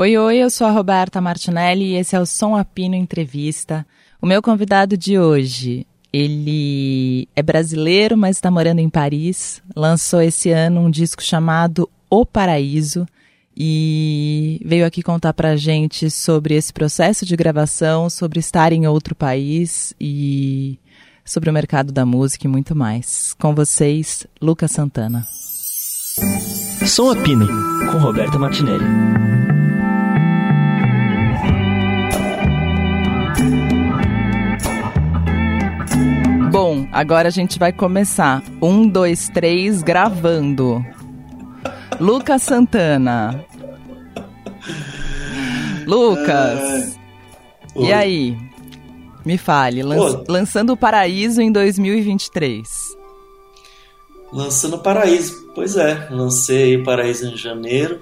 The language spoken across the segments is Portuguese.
Oi, oi, eu sou a Roberta Martinelli e esse é o Som Apino Entrevista. O meu convidado de hoje, ele é brasileiro, mas está morando em Paris. Lançou esse ano um disco chamado O Paraíso e veio aqui contar pra gente sobre esse processo de gravação, sobre estar em outro país e sobre o mercado da música e muito mais. Com vocês, Lucas Santana. Som Apino, com Roberta Martinelli. Bom, agora a gente vai começar. Um, dois, três, gravando. Lucas Santana. Lucas. E aí? Me fale, lan lançando o Paraíso em 2023. Lançando o Paraíso, pois é, lancei o Paraíso em janeiro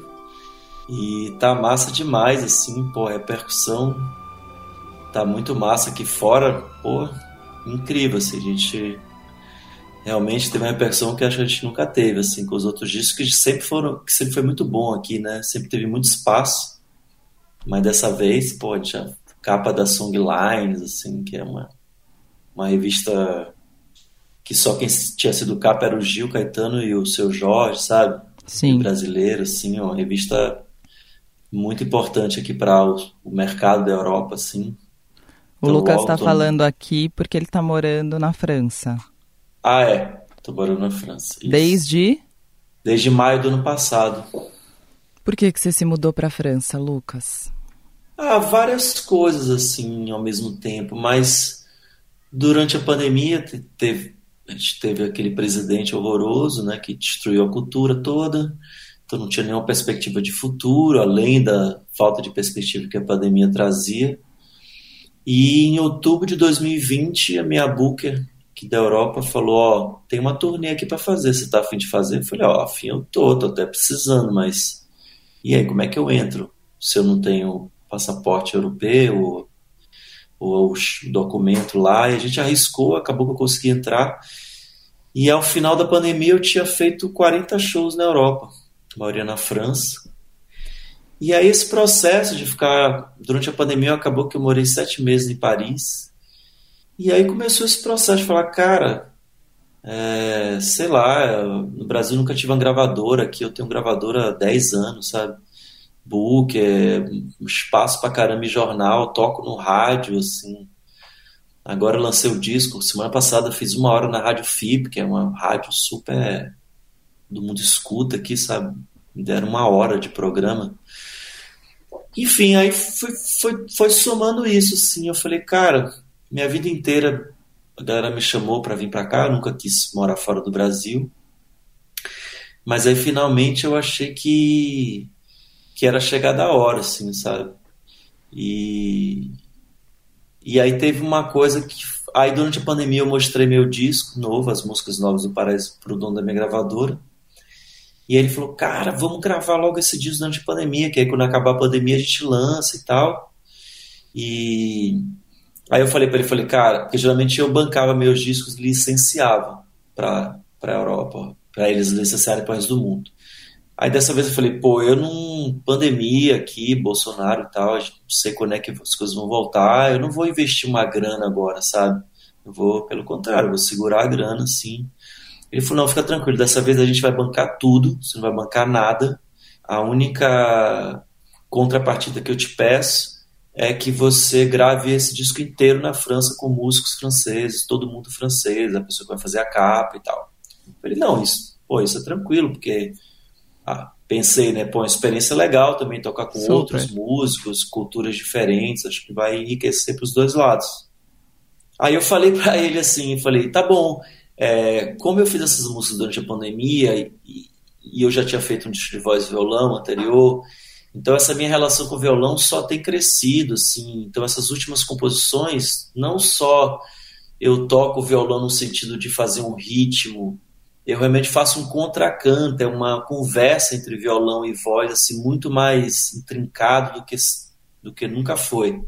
e tá massa demais, assim, pô, a repercussão tá muito massa aqui fora, pô, incrível, assim, a gente realmente teve uma repercussão que acho que a gente nunca teve, assim, com os outros discos, que sempre foram, que sempre foi muito bom aqui, né, sempre teve muito espaço, mas dessa vez, pô, tinha capa da Songlines, assim, que é uma, uma revista que só quem tinha sido capa era o Gil Caetano e o seu Jorge, sabe? Sim. brasileiro, assim, uma revista muito importante aqui para o, o mercado da Europa, assim. O então, Lucas está falando aqui porque ele está morando na França. Ah, é. Estou morando na França. Isso. Desde? Desde maio do ano passado. Por que, que você se mudou para a França, Lucas? Ah, várias coisas assim ao mesmo tempo, mas durante a pandemia teve, a gente teve aquele presidente horroroso, né, que destruiu a cultura toda, então não tinha nenhuma perspectiva de futuro, além da falta de perspectiva que a pandemia trazia. E em outubro de 2020, a minha booker que da Europa falou, ó, tem uma turnê aqui para fazer, você tá afim de fazer? Eu falei, ó, afim eu tô, tô até precisando, mas e aí, como é que eu entro se eu não tenho passaporte europeu ou, o documento lá? E a gente arriscou, acabou que eu consegui entrar. E ao final da pandemia eu tinha feito 40 shows na Europa, a maioria na França. E aí esse processo de ficar durante a pandemia acabou que eu morei sete meses em Paris. E aí começou esse processo de falar, cara, é, sei lá, no Brasil nunca tive uma gravadora, aqui eu tenho um gravadora há 10 anos, sabe? Book, é, espaço pra caramba em jornal, toco no rádio, assim. Agora lancei o disco, semana passada fiz uma hora na Rádio FIP, que é uma rádio super do mundo escuta aqui, sabe? Me deram uma hora de programa. Enfim, aí foi, foi, foi somando isso, sim. Eu falei, cara, minha vida inteira a galera me chamou para vir para cá, nunca quis morar fora do Brasil. Mas aí finalmente eu achei que que era chegada a hora, assim, sabe? E e aí teve uma coisa que aí durante a pandemia eu mostrei meu disco novo, as músicas novas do Paraíso pro dono da minha gravadora. E ele falou, cara, vamos gravar logo esse disco durante a pandemia, que aí quando acabar a pandemia a gente lança e tal. E aí eu falei para ele, falei, cara, porque geralmente eu bancava meus discos licenciava para para Europa, para eles licenciarem para o resto do mundo. Aí dessa vez eu falei, pô, eu não pandemia aqui, Bolsonaro e tal, não sei quando é que as coisas vão voltar, eu não vou investir uma grana agora, sabe? Eu vou, pelo contrário, vou segurar a grana, sim, ele falou: não, fica tranquilo, dessa vez a gente vai bancar tudo, você não vai bancar nada. A única contrapartida que eu te peço é que você grave esse disco inteiro na França com músicos franceses, todo mundo francês, a pessoa que vai fazer a capa e tal. Eu falei: não, isso, pô, isso é tranquilo, porque ah, pensei, né, pô, uma experiência legal também tocar com Super. outros músicos, culturas diferentes, acho que vai enriquecer para os dois lados. Aí eu falei para ele assim, falei, tá bom, é, como eu fiz essas músicas durante a pandemia e, e, eu já tinha feito um disco de voz e violão anterior, então essa minha relação com o violão só tem crescido, assim. Então essas últimas composições, não só eu toco o violão no sentido de fazer um ritmo, eu realmente faço um contracanto, é uma conversa entre violão e voz assim muito mais intrincado do que do que nunca foi.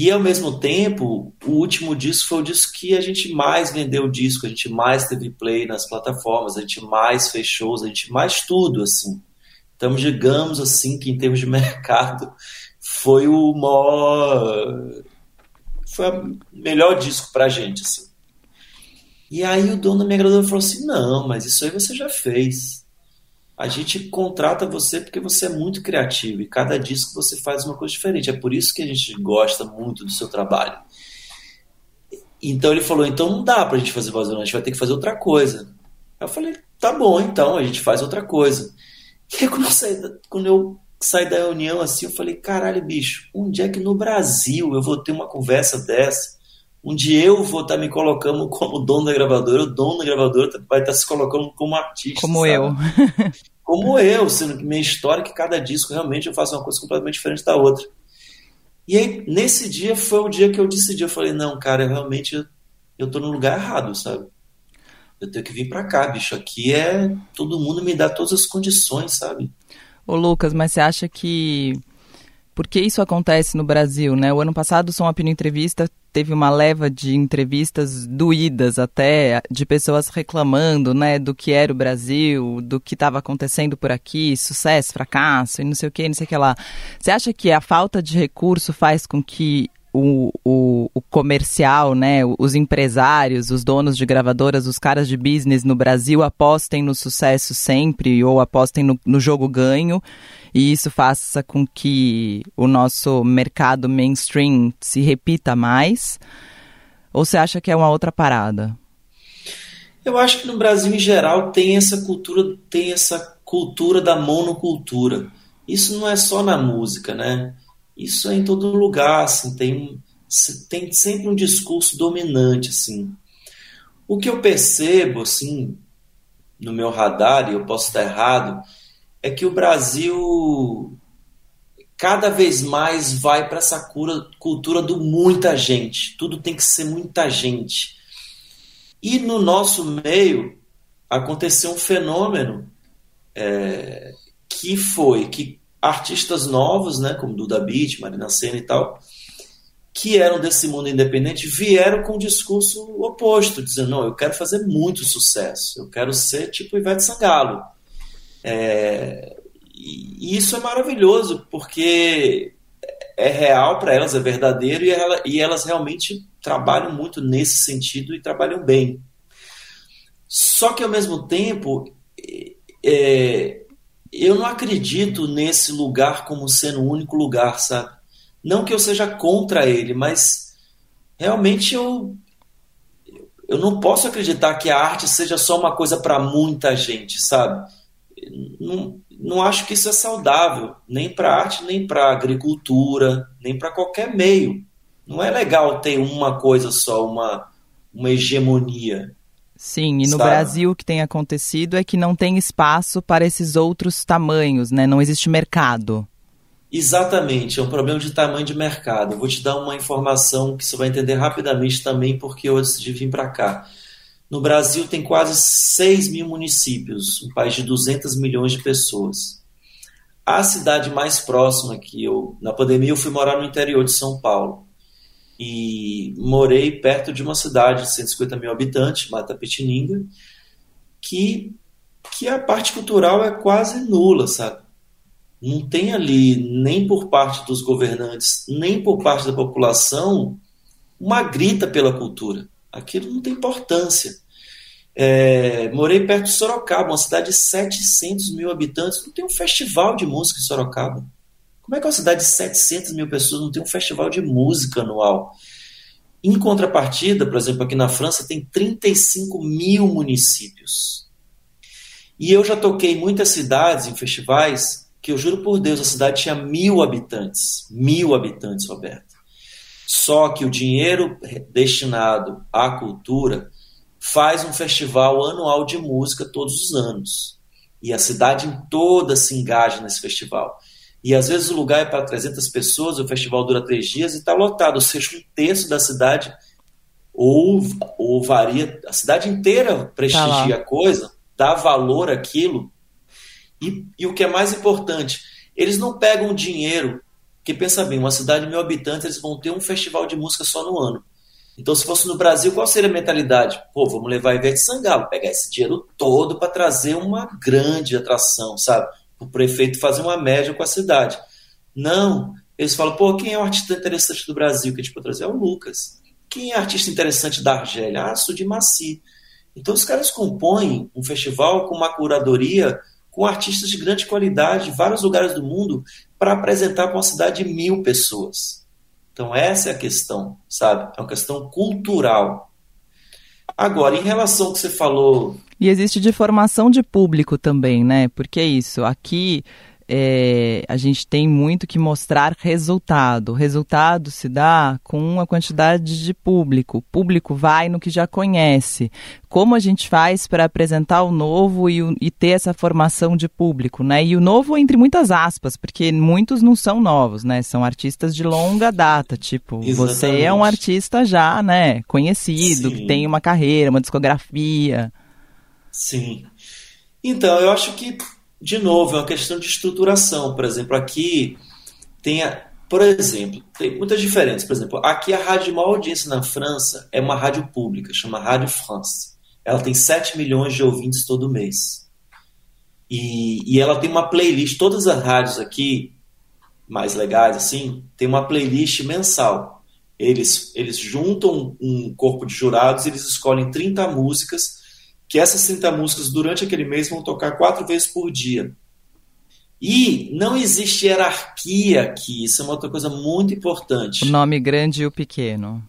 E ao mesmo tempo, o último disco foi o disco que a gente mais vendeu o disco, a gente mais teve play nas plataformas, a gente mais fez shows, a gente mais tudo, assim. Então, digamos assim, que em termos de mercado, foi o maior. Foi o melhor disco pra gente, assim. E aí o dono da minha gravadora falou assim: não, mas isso aí você já fez. A gente contrata você porque você é muito criativo e cada disco você faz uma coisa diferente. É por isso que a gente gosta muito do seu trabalho. Então ele falou: então não dá pra gente fazer voz a gente vai ter que fazer outra coisa. Eu falei: tá bom, então a gente faz outra coisa. E aí, quando eu saí da, quando eu saí da reunião assim, eu falei: caralho, bicho, onde é que no Brasil eu vou ter uma conversa dessa? Onde eu vou estar tá me colocando como dono da gravadora, o dono da gravadora vai estar tá se colocando como artista. Como sabe? eu. como eu, sendo que minha história é que cada disco realmente eu faço uma coisa completamente diferente da outra. E aí, nesse dia, foi o dia que eu decidi. Eu falei, não, cara, eu realmente eu, tô no lugar errado, sabe? Eu tenho que vir para cá, bicho. Aqui é. Todo mundo me dá todas as condições, sabe? Ô, Lucas, mas você acha que por que isso acontece no Brasil, né? O ano passado, o Som Apino Entrevista teve uma leva de entrevistas doídas até, de pessoas reclamando, né, do que era o Brasil, do que estava acontecendo por aqui, sucesso, fracasso e não sei o que, não sei o que lá. Você acha que a falta de recurso faz com que o, o, o, comercial, né, os empresários, os donos de gravadoras, os caras de business no Brasil apostem no sucesso sempre ou apostem no, no jogo ganho e isso faça com que o nosso mercado mainstream se repita mais? Ou você acha que é uma outra parada? Eu acho que no Brasil em geral tem essa cultura, tem essa cultura da monocultura. Isso não é só na música, né? Isso é em todo lugar, assim, tem, tem sempre um discurso dominante, assim. O que eu percebo, assim, no meu radar, e eu posso estar errado, é que o Brasil cada vez mais vai para essa cura, cultura do muita gente. Tudo tem que ser muita gente. E no nosso meio aconteceu um fenômeno é, que foi que artistas novos, né, como Duda Beat, Marina Senna e tal, que eram desse mundo independente, vieram com um discurso oposto, dizendo, não, eu quero fazer muito sucesso, eu quero ser tipo Ivete Sangalo. É, e isso é maravilhoso, porque é real para elas, é verdadeiro, e, ela, e elas realmente trabalham muito nesse sentido e trabalham bem. Só que ao mesmo tempo, é, eu não acredito nesse lugar como sendo o único lugar, sabe? Não que eu seja contra ele, mas realmente eu eu não posso acreditar que a arte seja só uma coisa para muita gente, sabe? não, não acho que isso é saudável, nem para arte, nem para agricultura, nem para qualquer meio. Não é legal ter uma coisa só, uma, uma hegemonia. Sim, e no sabe? Brasil o que tem acontecido é que não tem espaço para esses outros tamanhos, né? Não existe mercado. Exatamente, é um problema de tamanho de mercado. Eu vou te dar uma informação que você vai entender rapidamente também, porque eu decidi vir para cá. No Brasil tem quase 6 mil municípios, um país de 200 milhões de pessoas. A cidade mais próxima que eu, na pandemia, eu fui morar no interior de São Paulo. E morei perto de uma cidade de 150 mil habitantes, Mata Petininga, que, que a parte cultural é quase nula, sabe? Não tem ali, nem por parte dos governantes, nem por parte da população, uma grita pela cultura aquilo não tem importância. É, morei perto de Sorocaba, uma cidade de 700 mil habitantes, não tem um festival de música em Sorocaba. Como é que uma cidade de 700 mil pessoas não tem um festival de música anual? Em contrapartida, por exemplo, aqui na França tem 35 mil municípios. E eu já toquei em muitas cidades, em festivais, que eu juro por Deus, a cidade tinha mil habitantes. Mil habitantes, Roberto. Só que o dinheiro destinado à cultura faz um festival anual de música todos os anos. E a cidade toda se engaja nesse festival. E às vezes o lugar é para 300 pessoas, o festival dura três dias e está lotado, ou seja, um terço da cidade ou, ou varia, a cidade inteira prestigia tá a coisa, dá valor àquilo. E, e o que é mais importante, eles não pegam dinheiro porque pensa bem, uma cidade de mil habitantes, eles vão ter um festival de música só no ano. Então, se fosse no Brasil, qual seria a mentalidade? Pô, vamos levar Ivete Sangalo, pegar esse dinheiro todo para trazer uma grande atração, sabe? O prefeito fazer uma média com a cidade. Não, eles falam, pô, quem é o artista interessante do Brasil que a gente pode trazer? É o Lucas. Quem é artista interessante da Argélia? Ah, sou de Maci. Então os caras compõem um festival com uma curadoria com artistas de grande qualidade de vários lugares do mundo para apresentar para uma cidade de mil pessoas. Então essa é a questão, sabe? É uma questão cultural. Agora, em relação ao que você falou. E existe de formação de público também, né? Porque é isso. Aqui é, a gente tem muito que mostrar resultado. O resultado se dá com uma quantidade de público. O público vai no que já conhece. Como a gente faz para apresentar o novo e, e, ter essa formação de público, né? E o novo entre muitas aspas, porque muitos não são novos, né? São artistas de longa data. Tipo, Exatamente. você é um artista já, né? Conhecido, Sim. que tem uma carreira, uma discografia. Sim. Então, eu acho que de novo, é uma questão de estruturação. Por exemplo, aqui tem, a, por exemplo, tem muitas diferenças. Por exemplo, aqui a rádio de maior audiência na França é uma rádio pública, chama Rádio France. Ela tem 7 milhões de ouvintes todo mês. E, e ela tem uma playlist, todas as rádios aqui, mais legais assim, tem uma playlist mensal. Eles, eles juntam um corpo de jurados, eles escolhem 30 músicas que essas 30 músicas durante aquele mês vão tocar quatro vezes por dia. E não existe hierarquia aqui, isso é uma outra coisa muito importante. O nome grande e o pequeno.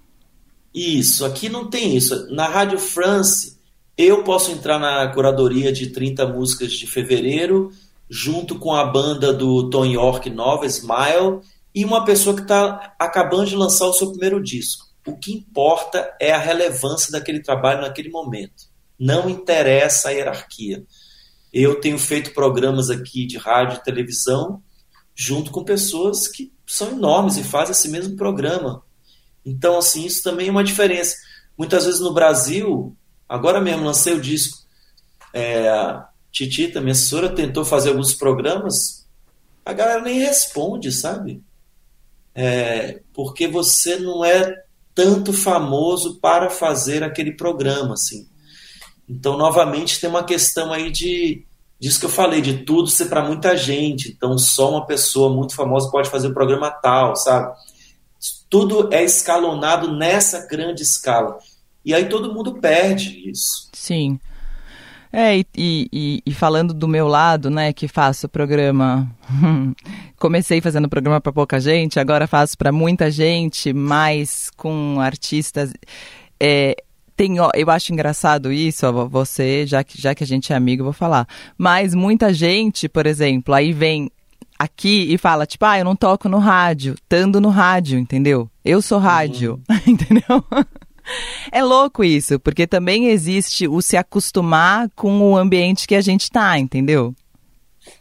Isso, aqui não tem isso. Na Rádio France, eu posso entrar na curadoria de 30 músicas de fevereiro, junto com a banda do Tom York nova, Smile, e uma pessoa que está acabando de lançar o seu primeiro disco. O que importa é a relevância daquele trabalho naquele momento. Não interessa a hierarquia. Eu tenho feito programas aqui de rádio e televisão junto com pessoas que são enormes e fazem esse mesmo programa. Então, assim, isso também é uma diferença. Muitas vezes no Brasil, agora mesmo lancei o disco, é, a Titita, minha assessora, tentou fazer alguns programas, a galera nem responde, sabe? É, porque você não é tanto famoso para fazer aquele programa, assim. Então, novamente, tem uma questão aí de disso que eu falei, de tudo ser para muita gente. Então, só uma pessoa muito famosa pode fazer o programa tal, sabe? Tudo é escalonado nessa grande escala. E aí todo mundo perde isso. Sim. É, e, e, e, falando do meu lado, né, que faço programa. Comecei fazendo programa para pouca gente, agora faço para muita gente, mais com artistas. É, tem, ó, eu acho engraçado isso, ó, você, já que, já que a gente é amigo, eu vou falar. Mas muita gente, por exemplo, aí vem aqui e fala, tipo, ah, eu não toco no rádio, estando no rádio, entendeu? Eu sou rádio, uhum. entendeu? É louco isso, porque também existe o se acostumar com o ambiente que a gente tá, entendeu?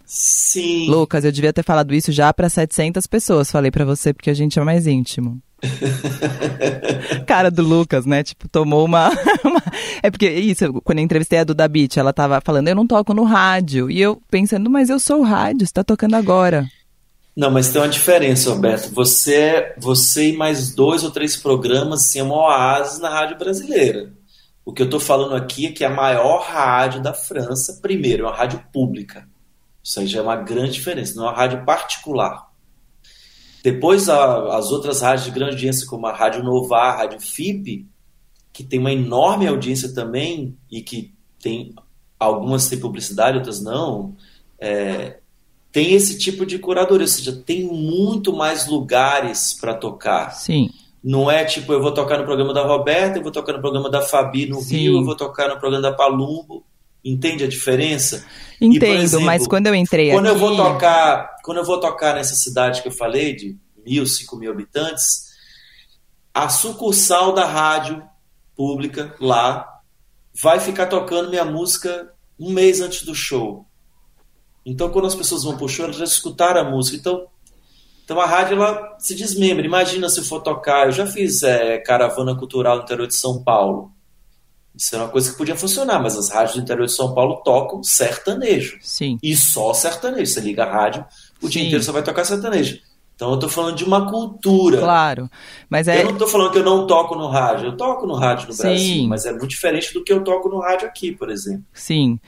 Sim. Lucas, eu devia ter falado isso já para 700 pessoas, falei para você porque a gente é mais íntimo. Cara do Lucas, né? Tipo, tomou uma, uma, É porque isso, quando eu entrevistei a Duda Beat, ela tava falando, eu não toco no rádio. E eu pensando, mas eu sou o rádio, você tá tocando agora. Não, mas tem uma diferença, Roberto. Você, é, você e mais dois ou três programas assim, é uma oásis na rádio brasileira. O que eu tô falando aqui é que a maior rádio da França, primeiro, é uma rádio pública. Isso aí já é uma grande diferença, não é uma rádio particular. Depois, a, as outras rádios de grande audiência, como a Rádio Nova, a Rádio FIP, que tem uma enorme audiência também e que tem algumas têm publicidade, outras não, é, tem esse tipo de curadoria, ou seja, tem muito mais lugares para tocar. Sim. Não é tipo, eu vou tocar no programa da Roberta, eu vou tocar no programa da Fabi no Sim. Rio, eu vou tocar no programa da Palumbo. Entende a diferença? Entendo, e, exemplo, mas quando eu entrei quando aqui... eu vou tocar Quando eu vou tocar nessa cidade que eu falei, de mil, cinco mil habitantes, a sucursal da rádio pública lá vai ficar tocando minha música um mês antes do show. Então, quando as pessoas vão pro show, elas já escutaram a música. Então, então a rádio ela se desmembra. Imagina se eu for tocar. Eu já fiz é, caravana cultural no interior de São Paulo. Isso é uma coisa que podia funcionar, mas as rádios do interior de São Paulo tocam sertanejo. Sim. E só sertanejo. Você liga a rádio, o Sim. dia inteiro só vai tocar sertanejo. Então eu estou falando de uma cultura. Claro. Mas é... Eu não estou falando que eu não toco no rádio. Eu toco no rádio no Sim. Brasil, mas é muito diferente do que eu toco no rádio aqui, por exemplo. Sim.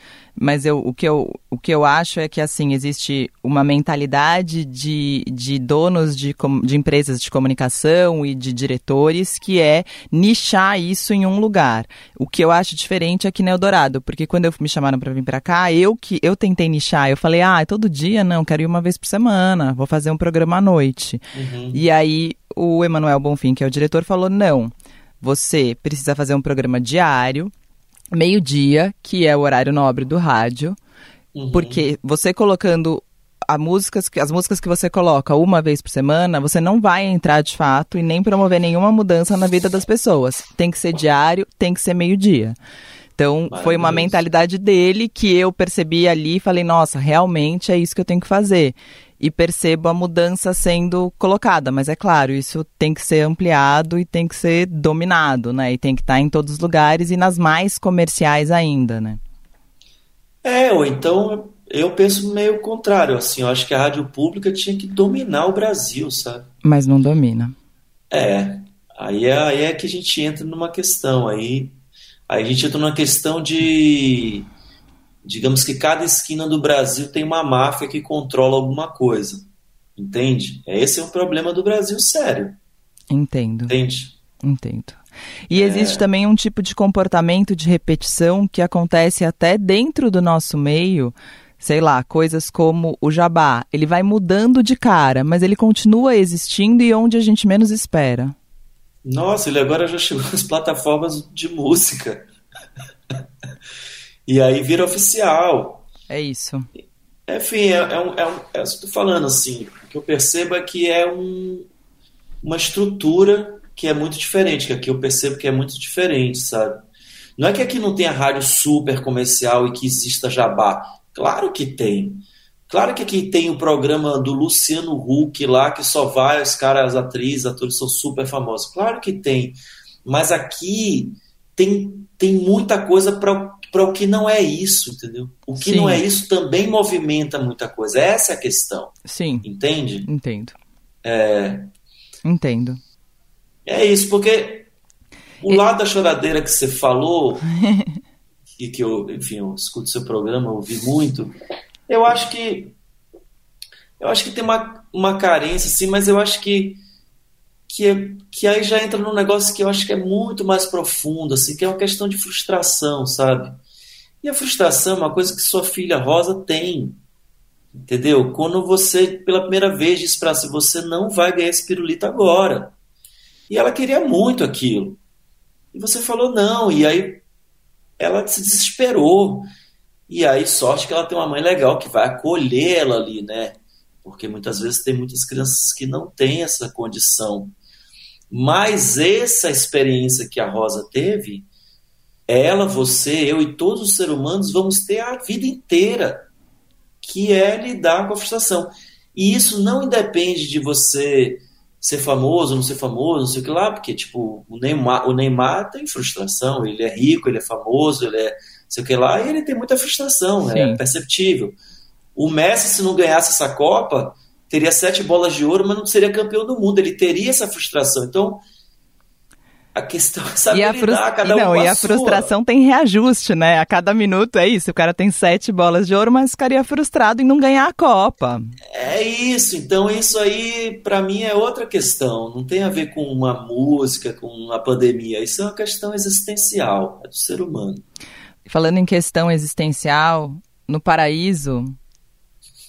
Mas eu, o, que eu, o que eu acho é que, assim, existe uma mentalidade de, de donos de, de empresas de comunicação e de diretores que é nichar isso em um lugar. O que eu acho diferente aqui no Eldorado, porque quando eu, me chamaram para vir para cá, eu que eu tentei nichar, eu falei, ah, todo dia não, quero ir uma vez por semana, vou fazer um programa à noite. Uhum. E aí o Emanuel Bonfim, que é o diretor, falou, não, você precisa fazer um programa diário, meio-dia, que é o horário nobre do rádio, uhum. porque você colocando a músicas, as músicas que você coloca uma vez por semana, você não vai entrar de fato e nem promover nenhuma mudança na vida das pessoas. Tem que ser diário, tem que ser meio-dia. Então, foi uma mentalidade dele que eu percebi ali e falei, nossa, realmente é isso que eu tenho que fazer. E percebo a mudança sendo colocada, mas é claro, isso tem que ser ampliado e tem que ser dominado, né? E tem que estar em todos os lugares e nas mais comerciais ainda, né? É, ou então eu penso meio contrário, assim, eu acho que a rádio pública tinha que dominar o Brasil, sabe? Mas não domina. É, aí é, aí é que a gente entra numa questão, aí, aí a gente entra numa questão de, digamos que cada esquina do Brasil tem uma máfia que controla alguma coisa, entende? Esse é um problema do Brasil sério. Entendo. Entende? Entendo. E é... existe também um tipo de comportamento de repetição que acontece até dentro do nosso meio, sei lá, coisas como o jabá. Ele vai mudando de cara, mas ele continua existindo e onde a gente menos espera. Nossa, ele agora já chegou nas plataformas de música. e aí vira oficial. É isso. Enfim, é, é, um, é, um, é falando, assim. O que eu percebo é que é um, uma estrutura que é muito diferente, que aqui eu percebo que é muito diferente, sabe? Não é que aqui não tenha rádio super comercial e que exista jabá. Claro que tem. Claro que aqui tem o programa do Luciano Huck lá, que só vai, os caras, as atrizes, atores são super famosos. Claro que tem. Mas aqui tem, tem muita coisa para o que não é isso, entendeu? O que Sim. não é isso também movimenta muita coisa. Essa é a questão. Sim. Entende? Entendo. É... Entendo. É isso, porque o lado da choradeira que você falou e que eu, enfim, eu escuto seu programa, ouvi muito, eu acho que eu acho que tem uma, uma carência, sim, mas eu acho que que, que aí já entra num negócio que eu acho que é muito mais profundo, assim, que é uma questão de frustração, sabe? E a frustração é uma coisa que sua filha Rosa tem, entendeu? Quando você, pela primeira vez, diz para si, você não vai ganhar esse pirulito agora. E ela queria muito aquilo. E você falou não, e aí ela se desesperou. E aí, sorte que ela tem uma mãe legal que vai acolhê-la ali, né? Porque muitas vezes tem muitas crianças que não têm essa condição. Mas essa experiência que a Rosa teve, ela, você, eu e todos os seres humanos vamos ter a vida inteira, que é lidar com a frustração. E isso não independe de você ser famoso, não ser famoso, não sei o que lá, porque, tipo, o Neymar, o Neymar tem frustração, ele é rico, ele é famoso, ele é sei o que lá, e ele tem muita frustração? Sim. é perceptível. O Messi, se não ganhasse essa Copa, teria sete bolas de ouro, mas não seria campeão do mundo, ele teria essa frustração. Então, a questão é saber e a lidar, cada não, um E a, a frustração tem reajuste, né? A cada minuto é isso. O cara tem sete bolas de ouro, mas ficaria frustrado em não ganhar a Copa. É isso. Então, isso aí, para mim, é outra questão. Não tem a ver com uma música, com a pandemia. Isso é uma questão existencial, é do ser humano. Falando em questão existencial, no paraíso,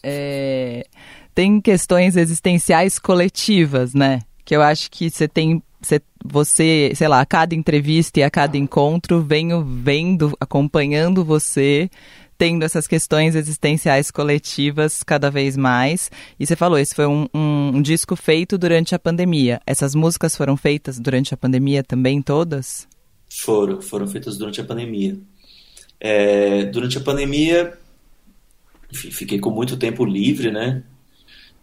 é... tem questões existenciais coletivas, né? Que eu acho que você tem você, sei lá, a cada entrevista e a cada encontro, venho vendo, acompanhando você, tendo essas questões existenciais coletivas cada vez mais. E você falou, esse foi um, um, um disco feito durante a pandemia. Essas músicas foram feitas durante a pandemia também, todas? Foram, foram feitas durante a pandemia. É, durante a pandemia, enfim, fiquei com muito tempo livre, né?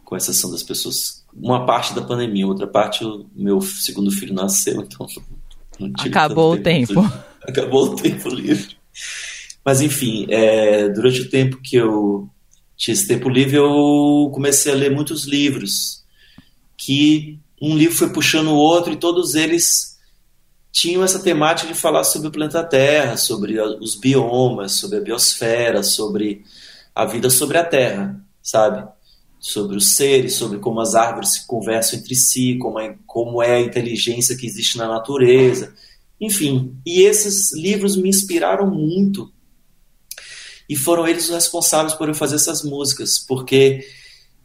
Com exceção das pessoas uma parte da pandemia, outra parte o meu segundo filho nasceu, então acabou o tempo. tempo. Acabou o tempo livre. Mas enfim, é, durante o tempo que eu tinha esse tempo livre, eu comecei a ler muitos livros, que um livro foi puxando o outro e todos eles tinham essa temática de falar sobre o planeta Terra, sobre os biomas, sobre a biosfera, sobre a vida sobre a Terra, sabe? Sobre os seres, sobre como as árvores se conversam entre si, como é, como é a inteligência que existe na natureza, enfim. E esses livros me inspiraram muito. E foram eles os responsáveis por eu fazer essas músicas, porque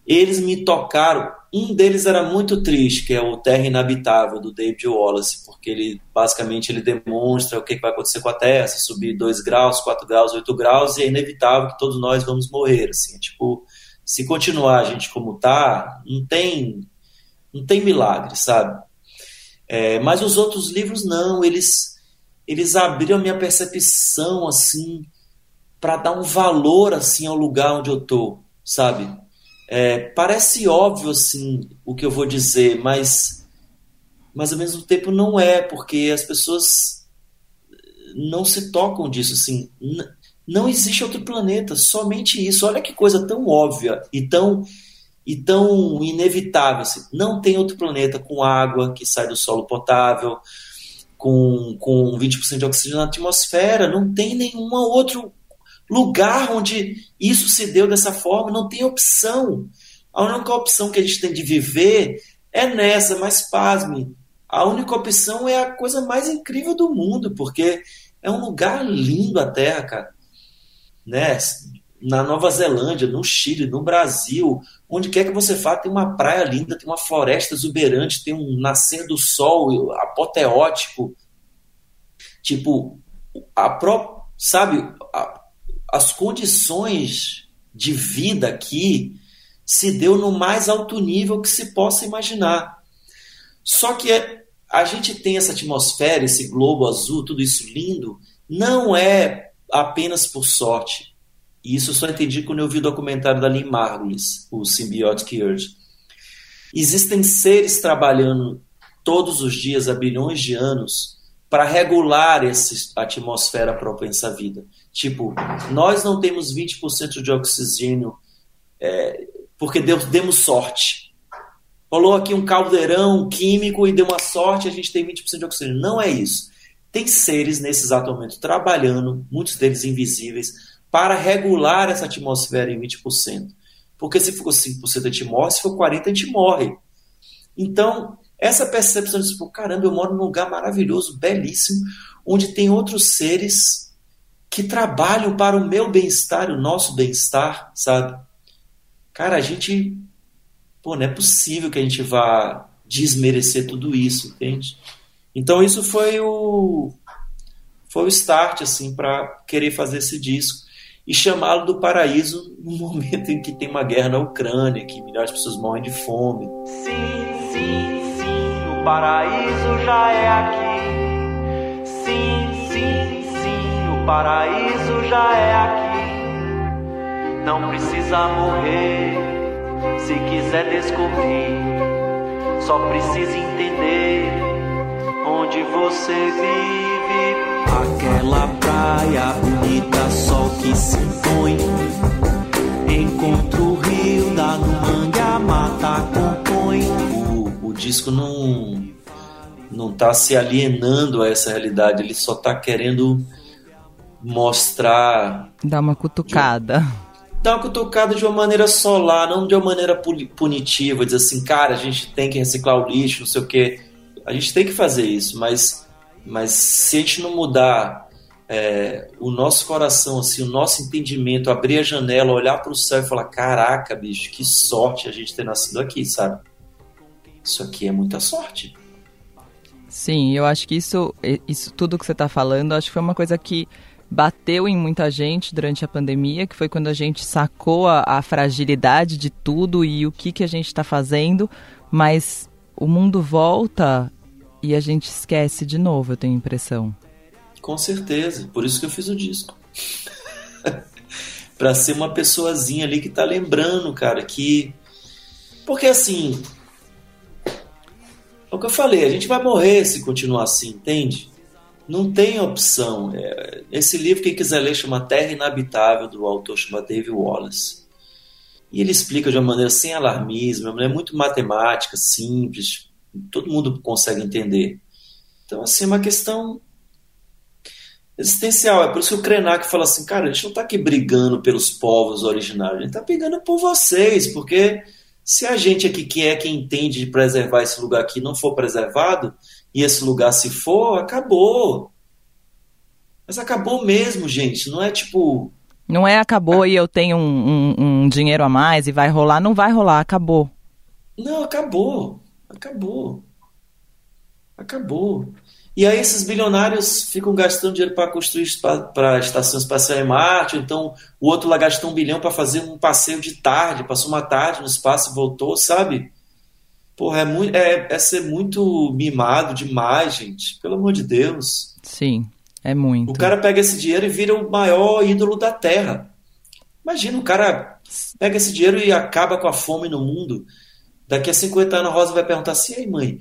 eles me tocaram. Um deles era muito triste, que é o Terra Inabitável, do David Wallace, porque ele basicamente ele demonstra o que vai acontecer com a Terra, se subir 2 graus, 4 graus, 8 graus, e é inevitável que todos nós vamos morrer. Assim, tipo, se continuar a gente como tá, não tem, não tem milagre, sabe? É, mas os outros livros não, eles, eles abriram minha percepção assim para dar um valor assim ao lugar onde eu tô, sabe? É, parece óbvio assim o que eu vou dizer, mas, mas ao mesmo tempo não é, porque as pessoas não se tocam disso assim. Não existe outro planeta, somente isso. Olha que coisa tão óbvia e tão e tão inevitável. Assim. Não tem outro planeta com água que sai do solo potável, com, com 20% de oxigênio na atmosfera. Não tem nenhum outro lugar onde isso se deu dessa forma, não tem opção. A única opção que a gente tem de viver é nessa, mas pasme. A única opção é a coisa mais incrível do mundo, porque é um lugar lindo a Terra, cara. Né? Na Nova Zelândia, no Chile, no Brasil, onde quer que você vá, tem uma praia linda, tem uma floresta exuberante, tem um nascer do sol apoteótico. Tipo, a própria, sabe, a, as condições de vida aqui se deu no mais alto nível que se possa imaginar. Só que a gente tem essa atmosfera, esse globo azul, tudo isso lindo, não é apenas por sorte. E isso eu só entendi quando eu vi o documentário da Lynn Margulis, o Symbiotic Urge. Existem seres trabalhando todos os dias há bilhões de anos para regular essa atmosfera propensa à vida. Tipo, nós não temos 20% de oxigênio é, porque Deus demos sorte. Rolou aqui um caldeirão químico e deu uma sorte, a gente tem 20% de oxigênio. Não é isso. Tem seres nesse exato momento trabalhando, muitos deles invisíveis, para regular essa atmosfera em 20%. Porque se for 5% a gente morre, se for 40% a gente morre. Então, essa percepção de, tipo, caramba, eu moro num lugar maravilhoso, belíssimo, onde tem outros seres que trabalham para o meu bem-estar, o nosso bem-estar, sabe? Cara, a gente. Pô, não é possível que a gente vá desmerecer tudo isso, entende? Então isso foi o foi o start assim para querer fazer esse disco e chamá-lo do paraíso no momento em que tem uma guerra na Ucrânia, que milhares de pessoas morrem de fome. Sim, sim, o paraíso já é aqui. O paraíso já é aqui. Não precisa morrer se quiser descobrir. Só precisa entender onde você vive. Aquela praia bonita, sol que se põe. Encontra o rio da mangue, a mata compõe o disco não não está se alienando a essa realidade, ele só está querendo mostrar. Dar uma cutucada. De, dar uma cutucada de uma maneira solar, não de uma maneira punitiva, dizer assim, cara, a gente tem que reciclar o lixo, não sei o quê. A gente tem que fazer isso, mas, mas se a gente não mudar é, o nosso coração, assim, o nosso entendimento, abrir a janela, olhar para o céu e falar: caraca, bicho, que sorte a gente ter nascido aqui, sabe? Isso aqui é muita sorte. Sim, eu acho que isso, isso tudo que você está falando, acho que foi uma coisa que bateu em muita gente durante a pandemia, que foi quando a gente sacou a, a fragilidade de tudo e o que, que a gente está fazendo, mas o mundo volta e a gente esquece de novo, eu tenho impressão. Com certeza, por isso que eu fiz o disco. para ser uma pessoazinha ali que tá lembrando, cara, que. Porque assim, é o que eu falei, a gente vai morrer se continuar assim, entende? Não tem opção. É, esse livro, quem quiser ler, chama Terra Inabitável, do autor chama David Wallace. E ele explica de uma maneira sem alarmismo, é muito matemática, simples, todo mundo consegue entender. Então, assim, é uma questão existencial. É por isso que o Krenak fala assim, cara, a gente não está aqui brigando pelos povos originários, a gente está brigando por vocês, porque se a gente aqui que é quem entende de preservar esse lugar aqui não for preservado, e esse lugar se for, acabou. Mas acabou mesmo, gente. Não é tipo. Não é acabou e eu tenho um, um, um dinheiro a mais e vai rolar. Não vai rolar, acabou. Não, acabou. Acabou. Acabou. E aí esses bilionários ficam gastando dinheiro para construir para a estação espacial em Marte, então o outro lá gastou um bilhão para fazer um passeio de tarde, passou uma tarde no espaço e voltou, sabe? Porra, é, muito, é, é ser muito mimado demais, gente. Pelo amor de Deus. Sim, é muito. O cara pega esse dinheiro e vira o maior ídolo da Terra. Imagina, o cara pega esse dinheiro e acaba com a fome no mundo. Daqui a 50 anos a Rosa vai perguntar assim, ei mãe,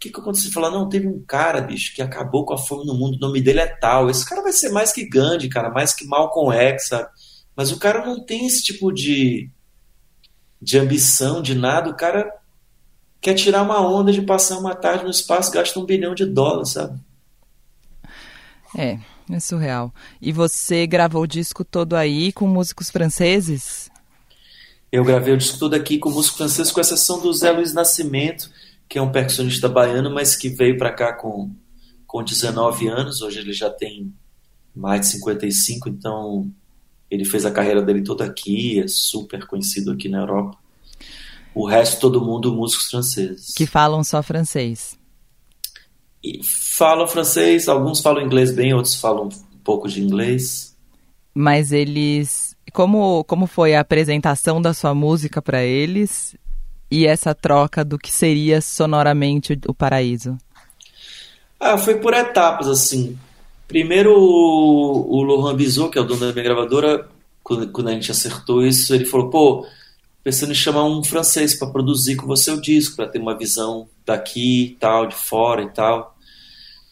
que, que aconteceu? Falar, não, teve um cara, bicho, que acabou com a fome no mundo, o nome dele é tal. Esse cara vai ser mais que Gandhi, cara, mais que Malcolm X, sabe? Mas o cara não tem esse tipo de, de ambição, de nada. O cara quer tirar uma onda de passar uma tarde no espaço, gasta um bilhão de dólares, sabe? É, é surreal. E você gravou o disco todo aí com músicos franceses? Eu gravei o disco todo aqui com músicos franceses, com exceção do Zé Luiz Nascimento, que é um percussionista baiano, mas que veio para cá com, com 19 anos. Hoje ele já tem mais de 55, então ele fez a carreira dele toda aqui, é super conhecido aqui na Europa. O resto, todo mundo, músicos franceses. Que falam só francês. E falam francês, alguns falam inglês bem, outros falam um pouco de inglês. Mas eles. Como, como foi a apresentação da sua música para eles? e essa troca do que seria sonoramente o, paraíso? Ah, foi por etapas, assim. Primeiro, o, o Laurent Bizot, que é o dono da minha gravadora, quando, quando a gente acertou isso, ele falou: pô, pensando em chamar um francês para produzir com você o disco, para ter uma visão daqui e tal, de fora e tal.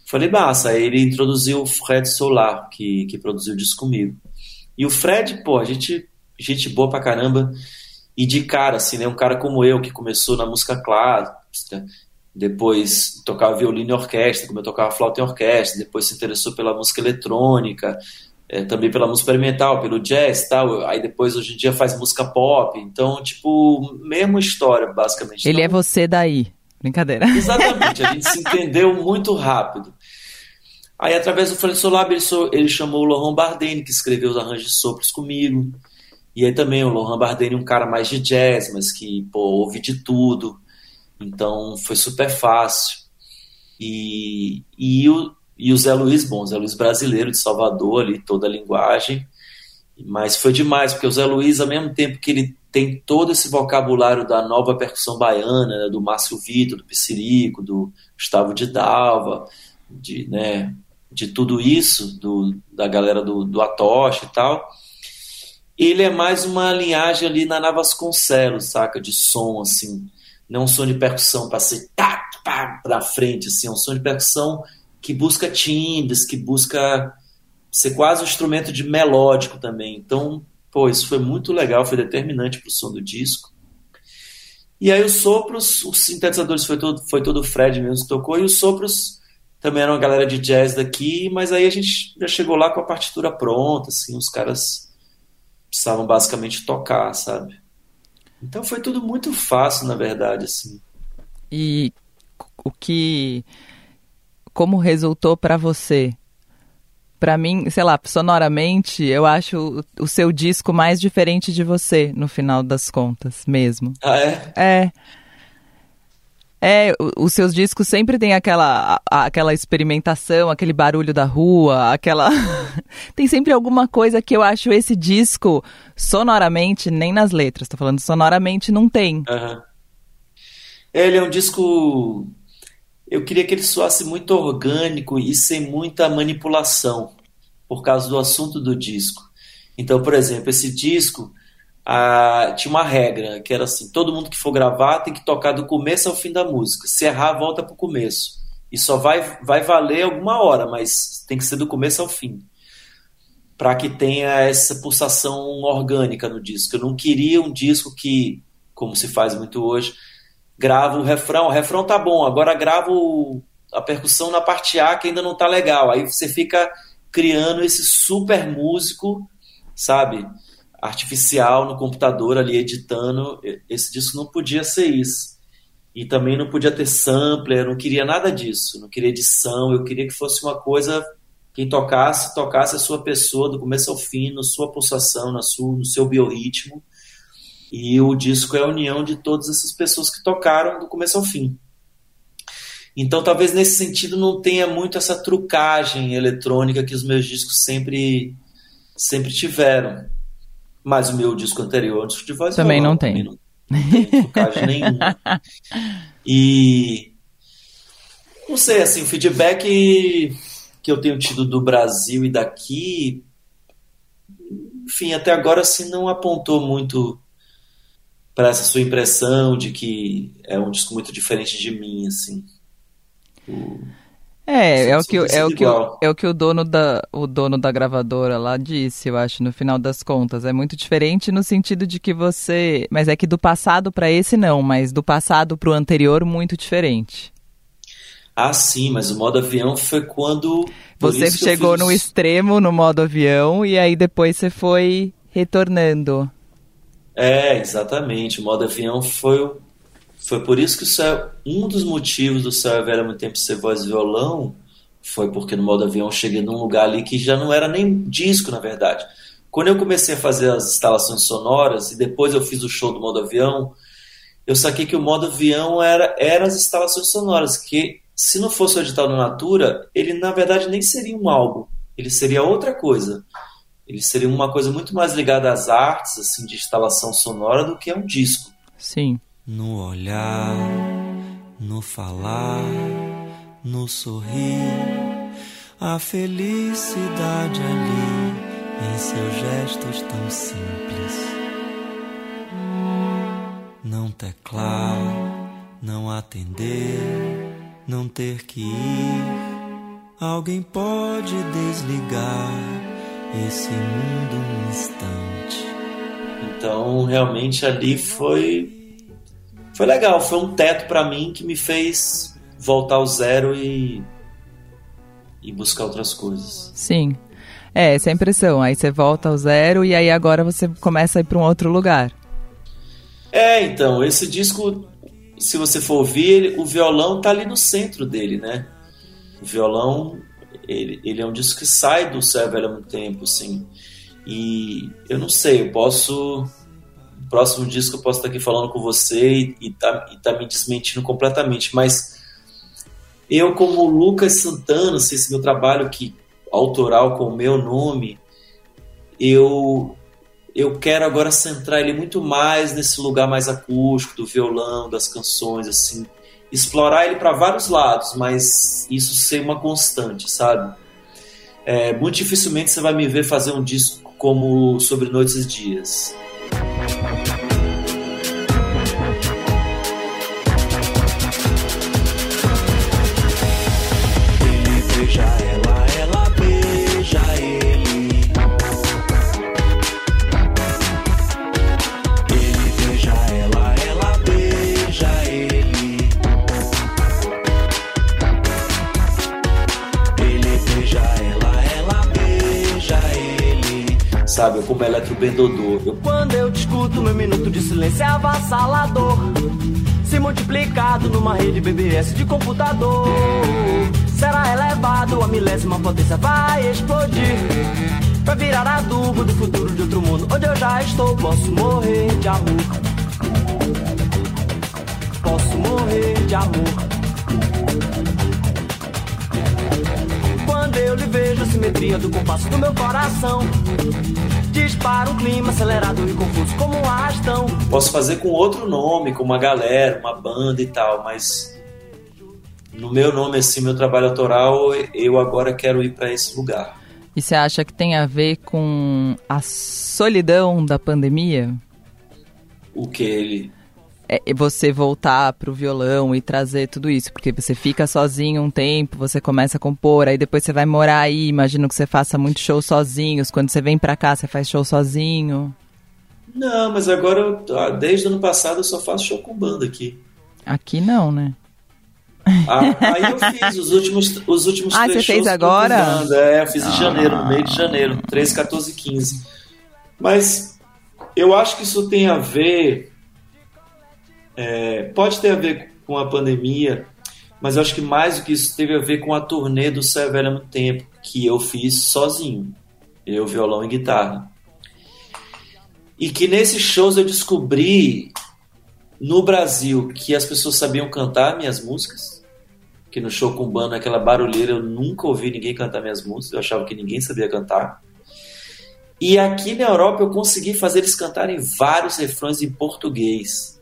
Falei, massa. Aí ele introduziu o Fred Solar, que, que produziu o disco comigo. E o Fred, pô, gente, gente boa pra caramba e de cara, assim, né, um cara como eu, que começou na música clássica, depois tocava violino e orquestra, como eu tocava flauta em orquestra, depois se interessou pela música eletrônica, é, também pela música experimental, pelo jazz tal, aí depois hoje em dia faz música pop, então, tipo, mesma história, basicamente. Ele então, é você daí, brincadeira. Exatamente, a gente se entendeu muito rápido. Aí, através do Francis Solab, ele, ele chamou o Laurent Bardeni, que escreveu os arranjos de sopros comigo, e aí também o Lohan Bardeni, um cara mais de jazz, mas que pô, ouve de tudo. Então foi super fácil. E, e, o, e o Zé Luiz, bom, o Zé Luiz brasileiro de Salvador, ali, toda a linguagem. Mas foi demais, porque o Zé Luiz, ao mesmo tempo que ele tem todo esse vocabulário da nova percussão baiana, né, do Márcio Vitor, do Piscirico, do Gustavo de Dalva, de, né, de tudo isso, do, da galera do, do Atoche e tal ele é mais uma linhagem ali na Navasconcelos, saca? De som, assim. Não um som de percussão para ser tá, pá, pra frente, assim. É um som de percussão que busca timbres, que busca ser quase um instrumento de melódico também. Então, pô, isso foi muito legal, foi determinante pro som do disco. E aí os sopros, os sintetizadores foi todo, foi todo o Fred mesmo que tocou, e os sopros também eram uma galera de jazz daqui, mas aí a gente já chegou lá com a partitura pronta, assim, os caras precisavam basicamente tocar, sabe? Então foi tudo muito fácil, na verdade, assim. E o que como resultou para você? Para mim, sei lá, sonoramente, eu acho o, o seu disco mais diferente de você, no final das contas, mesmo. Ah, é? É. É, os seus discos sempre tem aquela, aquela experimentação, aquele barulho da rua, aquela. tem sempre alguma coisa que eu acho esse disco, sonoramente, nem nas letras, tô falando sonoramente, não tem. Uhum. Ele é um disco. Eu queria que ele soasse muito orgânico e sem muita manipulação, por causa do assunto do disco. Então, por exemplo, esse disco ah, tinha uma regra, que era assim, todo mundo que for gravar tem que tocar do começo ao fim da música. Se errar, volta pro começo. E só vai, vai valer alguma hora, mas tem que ser do começo ao fim. Para que tenha essa pulsação orgânica no disco. Eu não queria um disco que, como se faz muito hoje, grava o refrão, o refrão tá bom, agora grava o, a percussão na parte A que ainda não tá legal. Aí você fica criando esse super músico, sabe? Artificial no computador ali editando. Esse disco não podia ser isso. E também não podia ter sampler, não queria nada disso. Não queria edição, eu queria que fosse uma coisa. Quem tocasse, tocasse a sua pessoa do começo ao fim, na sua pulsação, na sua, no seu biorritmo. E o disco é a união de todas essas pessoas que tocaram do começo ao fim. Então, talvez nesse sentido não tenha muito essa trucagem eletrônica que os meus discos sempre sempre tiveram. Mas o meu disco anterior, o disco de voz também não, tem. Também não, não tem trucagem nenhuma. E não sei, assim, o feedback que eu tenho tido do Brasil e daqui, enfim, até agora assim não apontou muito para essa sua impressão de que é um disco muito diferente de mim, assim. É, é o, que, é, o que, é o que o dono, da, o dono da gravadora lá disse, eu acho, no final das contas. É muito diferente no sentido de que você. Mas é que do passado para esse não, mas do passado para o anterior, muito diferente. Ah, sim, mas o modo avião foi quando. Você chegou fiz... no extremo no modo avião e aí depois você foi retornando. É, exatamente. O modo avião foi foi por isso que o céu, um dos motivos do Céu é Velho há muito tempo ser voz e violão foi porque no modo avião eu cheguei num lugar ali que já não era nem disco, na verdade. Quando eu comecei a fazer as instalações sonoras e depois eu fiz o show do modo avião, eu saquei que o modo avião era, era as instalações sonoras, que se não fosse o edital da Natura, ele na verdade nem seria um álbum, ele seria outra coisa. Ele seria uma coisa muito mais ligada às artes, assim, de instalação sonora do que a um disco. Sim. No olhar, no falar, no sorrir, a felicidade ali em seus gestos tão simples. Não teclar, não atender, não ter que ir. Alguém pode desligar esse mundo um instante. Então, realmente ali foi foi legal, foi um teto para mim que me fez voltar ao zero e, e buscar outras coisas. Sim. É, essa é a impressão. Aí você volta ao zero e aí agora você começa a ir para um outro lugar. É, então, esse disco, se você for ouvir, o violão tá ali no centro dele, né? O violão, ele, ele é um disco que sai do velho há muito tempo, assim. E eu não sei, eu posso próximo disco eu posso estar aqui falando com você e, e, tá, e tá me desmentindo completamente, mas eu como Lucas Santana, assim, esse meu trabalho que autoral com o meu nome, eu eu quero agora centrar ele muito mais nesse lugar mais acústico do violão, das canções, assim, explorar ele para vários lados, mas isso ser uma constante, sabe? É, muito dificilmente você vai me ver fazer um disco como Sobre Noites e Dias. Sabe? Como eletrobendodor. Eu... Quando eu discuto, meu minuto de silêncio é avassalador. Se multiplicado numa rede BBS de computador, será elevado a milésima potência, vai explodir. Vai virar adubo do futuro de outro mundo, onde eu já estou. Posso morrer de amor. Posso morrer de amor. Eu lhe vejo a simetria do compasso do meu coração Dispara um clima acelerado e confuso como um arrastão Posso fazer com outro nome, com uma galera, uma banda e tal, mas no meu nome, assim, meu trabalho autoral, eu agora quero ir para esse lugar. E você acha que tem a ver com a solidão da pandemia? O que ele é você voltar pro violão e trazer tudo isso, porque você fica sozinho um tempo, você começa a compor, aí depois você vai morar aí, imagino que você faça muito show sozinhos, quando você vem pra cá você faz show sozinho. Não, mas agora, desde o ano passado eu só faço show com banda aqui. Aqui não, né? Ah, aí eu fiz os últimos, os últimos Ah, você fez agora? É, eu fiz em janeiro, no meio de janeiro, 13, 14 15. Mas eu acho que isso tem a ver. É, pode ter a ver com a pandemia, mas eu acho que mais do que isso teve a ver com a turnê do Severo no Tempo, que eu fiz sozinho. Eu, violão e guitarra. E que nesses shows eu descobri no Brasil que as pessoas sabiam cantar minhas músicas. Que no show com banda, aquela barulheira, eu nunca ouvi ninguém cantar minhas músicas. Eu achava que ninguém sabia cantar. E aqui na Europa eu consegui fazer eles cantarem vários refrões em português.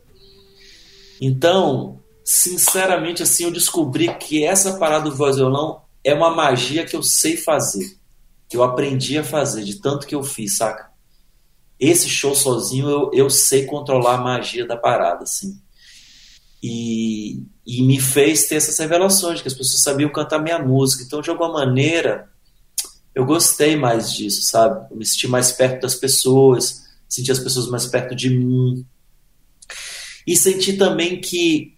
Então, sinceramente, assim, eu descobri que essa parada do voz violão é uma magia que eu sei fazer. Que eu aprendi a fazer, de tanto que eu fiz, saca? Esse show sozinho eu, eu sei controlar a magia da parada, assim. E, e me fez ter essas revelações, que as pessoas sabiam cantar minha música. Então, de alguma maneira, eu gostei mais disso, sabe? Eu me senti mais perto das pessoas, senti as pessoas mais perto de mim. E senti também que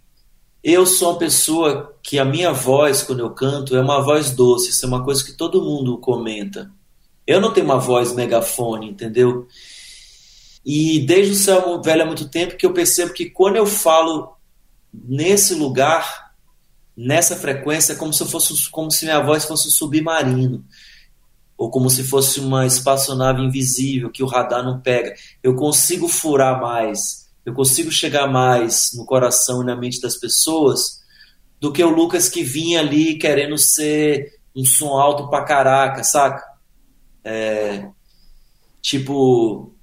eu sou uma pessoa que a minha voz, quando eu canto, é uma voz doce. Isso é uma coisa que todo mundo comenta. Eu não tenho uma voz megafone, entendeu? E desde o céu velho há muito tempo que eu percebo que quando eu falo nesse lugar, nessa frequência, é como se fosse como se minha voz fosse um submarino ou como se fosse uma espaçonave invisível que o radar não pega. Eu consigo furar mais, eu consigo chegar mais no coração e na mente das pessoas do que o Lucas que vinha ali querendo ser um som alto pra caraca, saca? É, tipo,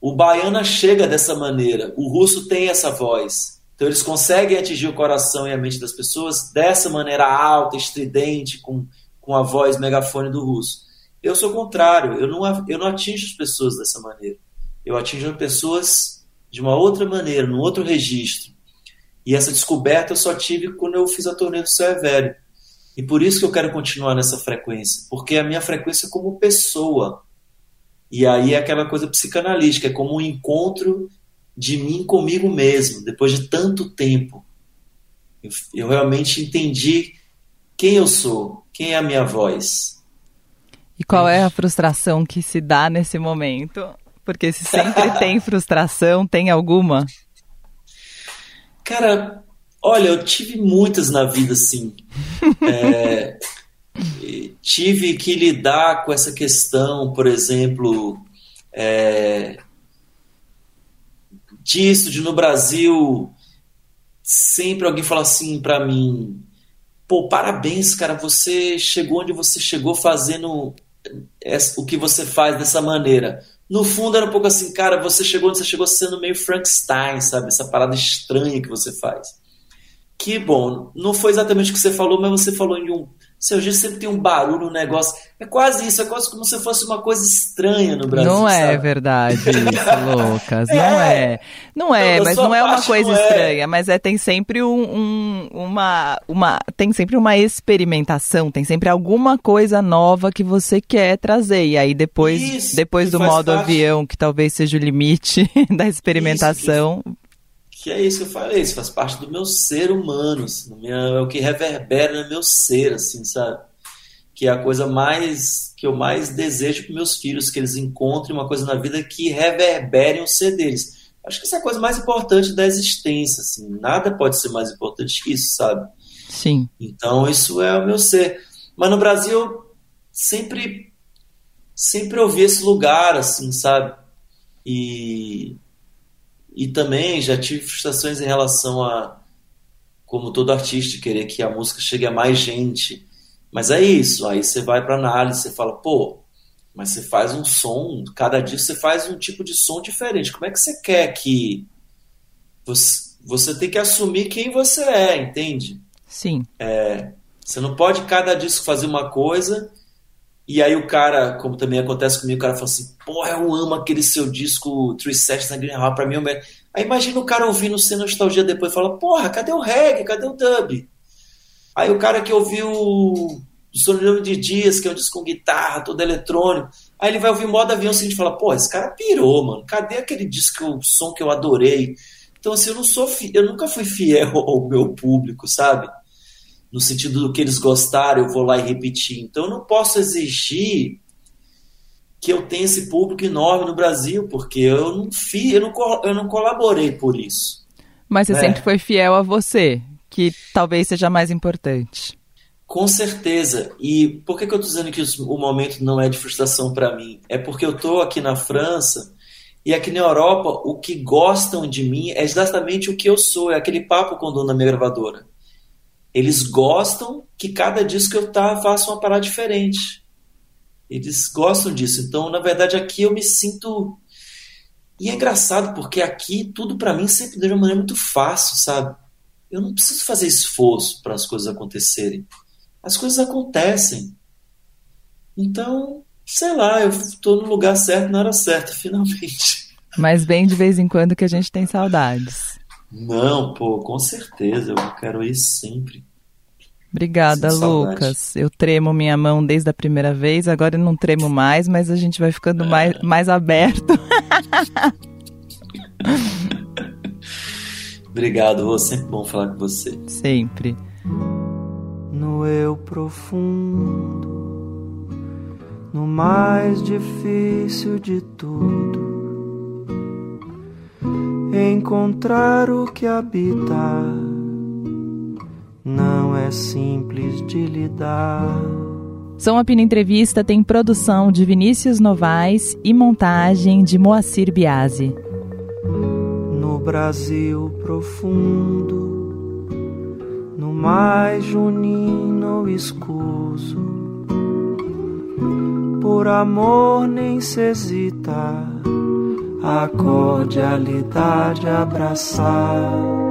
o baiana chega dessa maneira, o russo tem essa voz. Então eles conseguem atingir o coração e a mente das pessoas dessa maneira alta, estridente, com, com a voz megafone do russo. Eu sou o contrário, eu não, eu não atingo as pessoas dessa maneira. Eu atingo pessoas de uma outra maneira, num outro registro. E essa descoberta eu só tive quando eu fiz a turnê do Céu é Velho. E por isso que eu quero continuar nessa frequência, porque a minha frequência é como pessoa. E aí é aquela coisa psicanalítica, é como um encontro de mim comigo mesmo, depois de tanto tempo. Eu, eu realmente entendi quem eu sou, quem é a minha voz. E qual é a frustração que se dá nesse momento? Porque se sempre tem frustração, tem alguma? Cara, olha, eu tive muitas na vida, sim. É, tive que lidar com essa questão, por exemplo, é, disso, de no Brasil sempre alguém fala assim para mim, pô, parabéns, cara, você chegou onde você chegou fazendo o que você faz dessa maneira. No fundo era um pouco assim, cara, você chegou você chegou sendo meio Frankenstein, sabe? Essa parada estranha que você faz. Que bom, não foi exatamente o que você falou, mas você falou em um seu jeito sempre tem um barulho, um negócio. É quase isso, é quase como se fosse uma coisa estranha no Brasil. Não é verdade isso, Lucas. É. Não é. Não é, não, mas não é uma coisa é. estranha, mas é tem sempre um, um, uma, uma. Tem sempre uma experimentação, tem sempre alguma coisa nova que você quer trazer. E aí depois, isso, depois do modo parte... avião, que talvez seja o limite da experimentação. Isso, que é isso que eu falei, isso faz parte do meu ser humano, assim, minha, é o que reverbera no meu ser, assim, sabe? Que é a coisa mais que eu mais desejo para meus filhos, que eles encontrem uma coisa na vida que reverbere o ser deles. Acho que isso é a coisa mais importante da existência, assim, nada pode ser mais importante que isso, sabe? Sim. Então isso é o meu ser. Mas no Brasil sempre sempre ouvi esse lugar, assim, sabe? E e também já tive frustrações em relação a, como todo artista, querer que a música chegue a mais gente. Mas é isso, aí você vai para análise, você fala, pô, mas você faz um som, cada dia você faz um tipo de som diferente. Como é que você quer que. Você, você tem que assumir quem você é, entende? Sim. É, você não pode cada disco fazer uma coisa e aí o cara, como também acontece comigo, o cara fala assim, porra, eu amo aquele seu disco Three Sets na Green Hall, pra mim é o. Aí imagina o cara ouvindo sem nostalgia depois fala, porra, cadê o reggae, cadê o dub? Aí o cara que ouviu o Sonoro de Dias, que é um disco com guitarra, todo eletrônico, aí ele vai ouvir modo avião seguinte e fala, porra, esse cara pirou, mano, cadê aquele disco, o som que eu adorei? Então assim, eu não sou, eu nunca fui fiel ao meu público, sabe? No sentido do que eles gostaram, eu vou lá e repetir. Então eu não posso exigir que eu tenha esse público enorme no Brasil, porque eu não fiz, eu não, eu não colaborei por isso. Mas você né? sempre foi fiel a você, que talvez seja mais importante. Com certeza. E por que, que eu estou dizendo que o momento não é de frustração para mim? É porque eu estou aqui na França e aqui na Europa o que gostam de mim é exatamente o que eu sou. É aquele papo com o dono da minha gravadora. Eles gostam que cada disco eu tá faça uma parada diferente. Eles gostam disso. Então, na verdade, aqui eu me sinto. E é engraçado porque aqui tudo para mim sempre de uma maneira muito fácil, sabe? Eu não preciso fazer esforço para as coisas acontecerem as coisas acontecem. Então, sei lá, eu estou no lugar certo na hora certa, finalmente. Mas bem de vez em quando que a gente tem saudades. Não, pô, com certeza, eu quero ir sempre. Obrigada, Lucas. Eu tremo minha mão desde a primeira vez, agora eu não tremo mais, mas a gente vai ficando é. mais, mais aberto. Obrigado, Rô. Sempre bom falar com você. Sempre no eu profundo, no mais difícil de tudo, encontrar o que habita não é simples de lidar. Som Apina Entrevista tem produção de Vinícius Novaes e montagem de Moacir Biasi. No Brasil profundo mais junino escuso. Por amor nem se hesita a cordialidade abraçar.